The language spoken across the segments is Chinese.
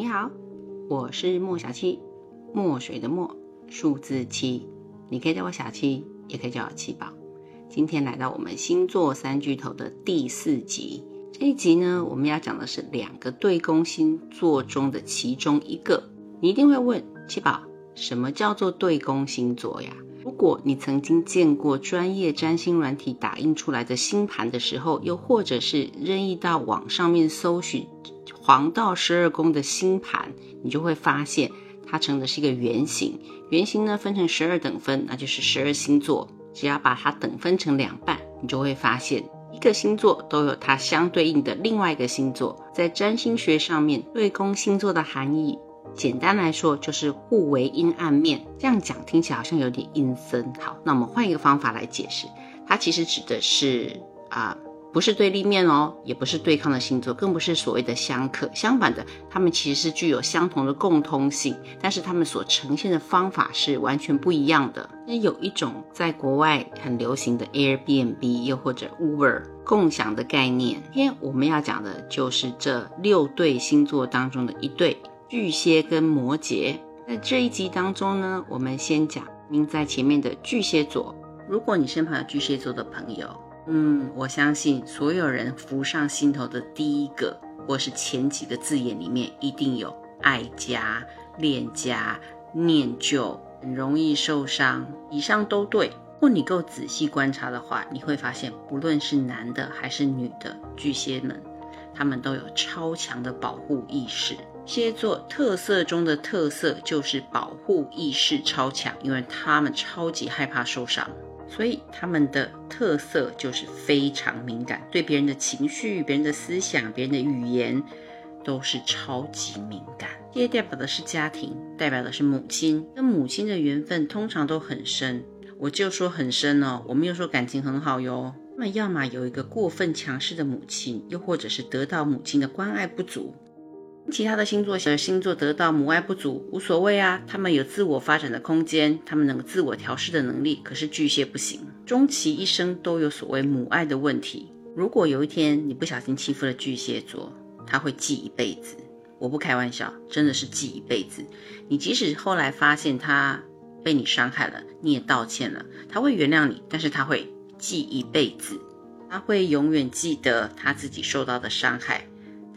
你好，我是莫小七，墨水的墨，数字七，你可以叫我小七，也可以叫我七宝。今天来到我们星座三巨头的第四集，这一集呢，我们要讲的是两个对宫星座中的其中一个。你一定会问七宝，什么叫做对宫星座呀？如果你曾经见过专业占星软体打印出来的星盘的时候，又或者是任意到网上面搜寻黄道十二宫的星盘，你就会发现它成的是一个圆形。圆形呢分成十二等分，那就是十二星座。只要把它等分成两半，你就会发现一个星座都有它相对应的另外一个星座。在占星学上面，对宫星座的含义。简单来说，就是互为阴暗面。这样讲听起来好像有点阴森。好，那我们换一个方法来解释，它其实指的是啊，不是对立面哦，也不是对抗的星座，更不是所谓的相克。相反的，他们其实是具有相同的共通性，但是他们所呈现的方法是完全不一样的。那有一种在国外很流行的 Airbnb 又或者 Uber 共享的概念。今天我们要讲的就是这六对星座当中的一对。巨蟹跟摩羯，在这一集当中呢，我们先讲您在前面的巨蟹座。如果你身旁有巨蟹座的朋友，嗯，我相信所有人浮上心头的第一个或是前几个字眼里面，一定有爱家、恋家、念旧，容易受伤。以上都对。如果你够仔细观察的话，你会发现，不论是男的还是女的巨蟹们，他们都有超强的保护意识。蝎座特色中的特色就是保护意识超强，因为他们超级害怕受伤，所以他们的特色就是非常敏感，对别人的情绪、别人的思想、别人的语言都是超级敏感。这代表的是家庭，代表的是母亲，跟母亲的缘分通常都很深。我就说很深哦，我没有说感情很好哟。那么，要么有一个过分强势的母亲，又或者是得到母亲的关爱不足。其他的星座的星座得到母爱不足无所谓啊，他们有自我发展的空间，他们能够自我调试的能力。可是巨蟹不行，终其一生都有所谓母爱的问题。如果有一天你不小心欺负了巨蟹座，他会记一辈子。我不开玩笑，真的是记一辈子。你即使后来发现他被你伤害了，你也道歉了，他会原谅你，但是他会记一辈子，他会永远记得他自己受到的伤害。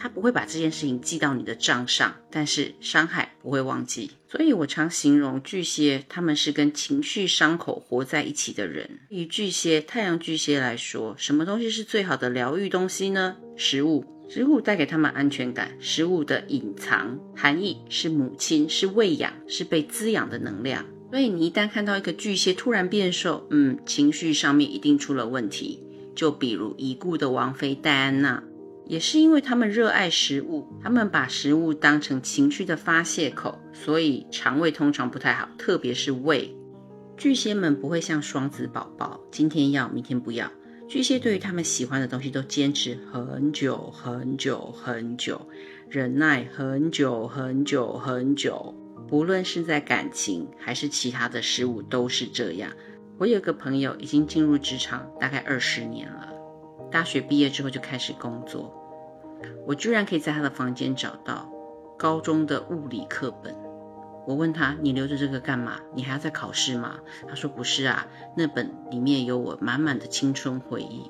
他不会把这件事情记到你的账上，但是伤害不会忘记。所以我常形容巨蟹，他们是跟情绪伤口活在一起的人。以巨蟹、太阳巨蟹来说，什么东西是最好的疗愈东西呢？食物，食物带给他们安全感。食物的隐藏含义是母亲，是喂养，是被滋养的能量。所以你一旦看到一个巨蟹突然变瘦，嗯，情绪上面一定出了问题。就比如已故的王妃戴安娜。也是因为他们热爱食物，他们把食物当成情绪的发泄口，所以肠胃通常不太好，特别是胃。巨蟹们不会像双子宝宝，今天要，明天不要。巨蟹对于他们喜欢的东西都坚持很久很久很久，忍耐很久很久很久。不论是在感情还是其他的事物，都是这样。我有个朋友已经进入职场大概二十年了。大学毕业之后就开始工作，我居然可以在他的房间找到高中的物理课本。我问他：“你留着这个干嘛？你还要再考试吗？”他说：“不是啊，那本里面有我满满的青春回忆。”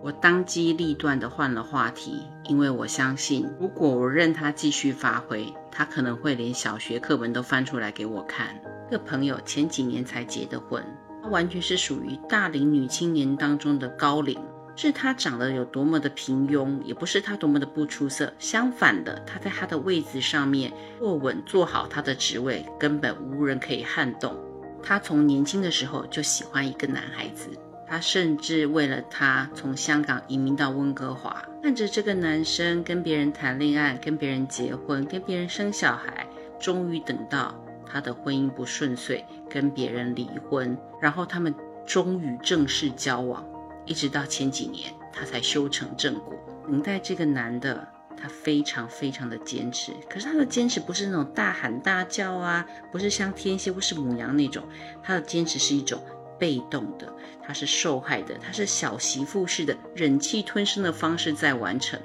我当机立断的换了话题，因为我相信，如果我任他继续发挥，他可能会连小学课本都翻出来给我看。这个朋友前几年才结的婚。完全是属于大龄女青年当中的高龄，是她长得有多么的平庸，也不是她多么的不出色。相反的，她在她的位子上面坐稳，做好她的职位，根本无人可以撼动。她从年轻的时候就喜欢一个男孩子，她甚至为了他从香港移民到温哥华，看着这个男生跟别人谈恋爱，跟别人结婚，跟别人生小孩，终于等到。他的婚姻不顺遂，跟别人离婚，然后他们终于正式交往，一直到前几年他才修成正果。等待这个男的，他非常非常的坚持，可是他的坚持不是那种大喊大叫啊，不是像天蝎或是母羊那种，他的坚持是一种被动的，他是受害的，他是小媳妇似的忍气吞声的方式在完成。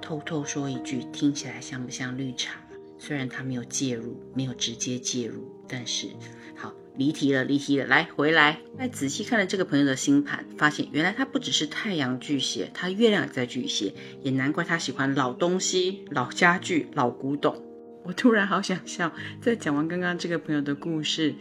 偷偷说一句，听起来像不像绿茶？虽然他没有介入，没有直接介入，但是好离题了，离题了。来，回来，再仔细看了这个朋友的星盘，发现原来他不只是太阳巨蟹，他月亮也在巨蟹，也难怪他喜欢老东西、老家具、老古董。我突然好想笑，在讲完刚刚这个朋友的故事，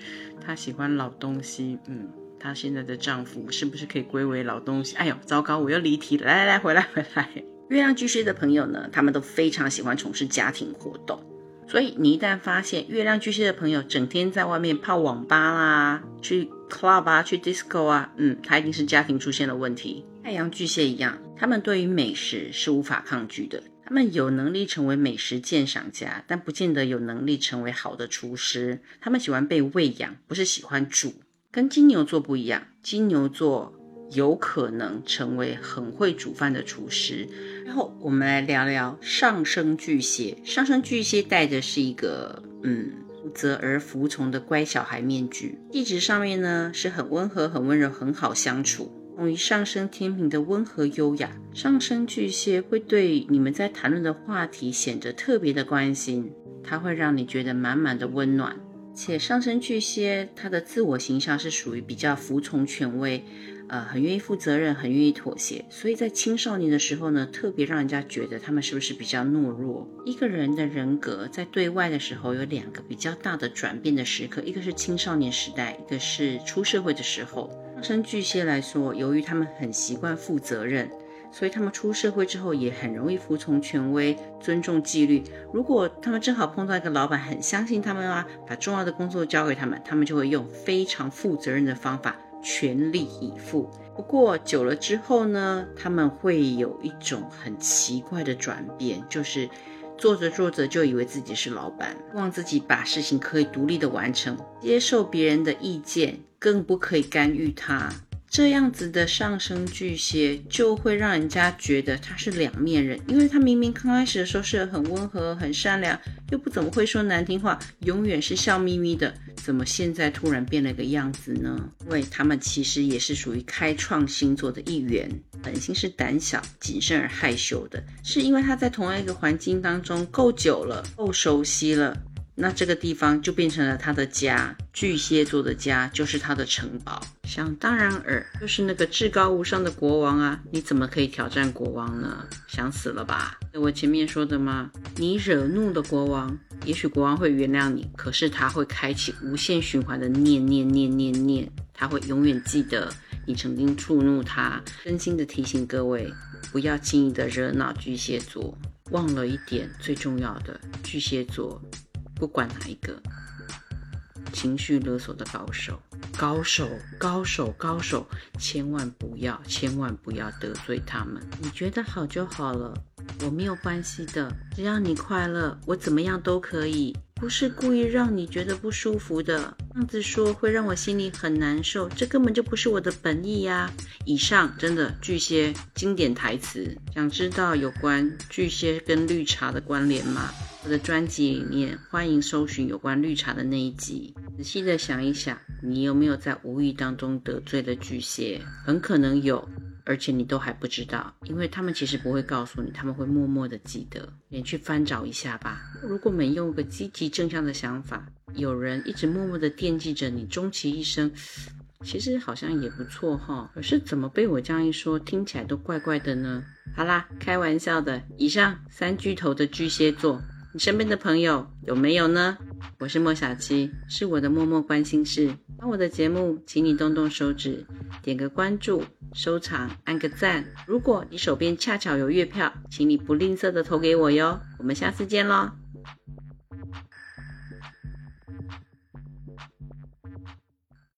他喜欢老东西，嗯，她现在的丈夫是不是可以归为老东西？哎呦，糟糕，我又离题了。来来来，回来回来。月亮巨蟹的朋友呢，他们都非常喜欢从事家庭活动。所以你一旦发现月亮巨蟹的朋友整天在外面泡网吧啦，去 club 啊，去 disco 啊，嗯，他一定是家庭出现了问题。太阳巨蟹一样，他们对于美食是无法抗拒的，他们有能力成为美食鉴赏家，但不见得有能力成为好的厨师。他们喜欢被喂养，不是喜欢煮。跟金牛座不一样，金牛座。有可能成为很会煮饭的厨师。然后我们来聊聊上升巨蟹。上升巨蟹戴的是一个嗯负责而服从的乖小孩面具。气质上面呢是很温和、很温柔、很好相处。同于上升天平的温和优雅，上升巨蟹会对你们在谈论的话题显得特别的关心。它会让你觉得满满的温暖。且上升巨蟹它的自我形象是属于比较服从权威。呃，很愿意负责任，很愿意妥协，所以在青少年的时候呢，特别让人家觉得他们是不是比较懦弱？一个人的人格在对外的时候有两个比较大的转变的时刻，一个是青少年时代，一个是出社会的时候。上升巨蟹来说，由于他们很习惯负责任，所以他们出社会之后也很容易服从权威，尊重纪律。如果他们正好碰到一个老板很相信他们啊，把重要的工作交给他们，他们就会用非常负责任的方法。全力以赴。不过久了之后呢，他们会有一种很奇怪的转变，就是做着做着就以为自己是老板，望自己把事情可以独立的完成，接受别人的意见，更不可以干预他。这样子的上升巨蟹就会让人家觉得他是两面人，因为他明明刚开始的时候是很温和、很善良，又不怎么会说难听话，永远是笑眯眯的，怎么现在突然变了个样子呢？因为他们其实也是属于开创星座的一员，本性是胆小、谨慎而害羞的，是因为他在同样一个环境当中够久了、够熟悉了。那这个地方就变成了他的家，巨蟹座的家就是他的城堡。想当然尔，就是那个至高无上的国王啊！你怎么可以挑战国王呢？想死了吧？我前面说的吗？你惹怒了国王，也许国王会原谅你，可是他会开启无限循环的念念念念念，他会永远记得你曾经触怒他。真心的提醒各位，不要轻易的惹恼巨蟹座。忘了一点最重要的，巨蟹座。不管哪一个，情绪勒索的高手，高手，高手，高手，千万不要，千万不要得罪他们。你觉得好就好了，我没有关系的，只要你快乐，我怎么样都可以。不是故意让你觉得不舒服的，这样子说会让我心里很难受，这根本就不是我的本意呀。以上真的巨蟹经典台词，想知道有关巨蟹跟绿茶的关联吗？我的专辑里面欢迎搜寻有关绿茶的那一集，仔细的想一想，你有没有在无意当中得罪了巨蟹？很可能有。而且你都还不知道，因为他们其实不会告诉你，他们会默默的记得。你去翻找一下吧。如果没用个积极正向的想法，有人一直默默的惦记着你，终其一生，其实好像也不错哈。可是怎么被我这样一说，听起来都怪怪的呢？好啦，开玩笑的。以上三巨头的巨蟹座，身边的朋友有没有呢？我是莫小七，是我的默默关心事。帮我的节目，请你动动手指，点个关注。收藏，按个赞。如果你手边恰巧有月票，请你不吝啬的投给我哟。我们下次见喽。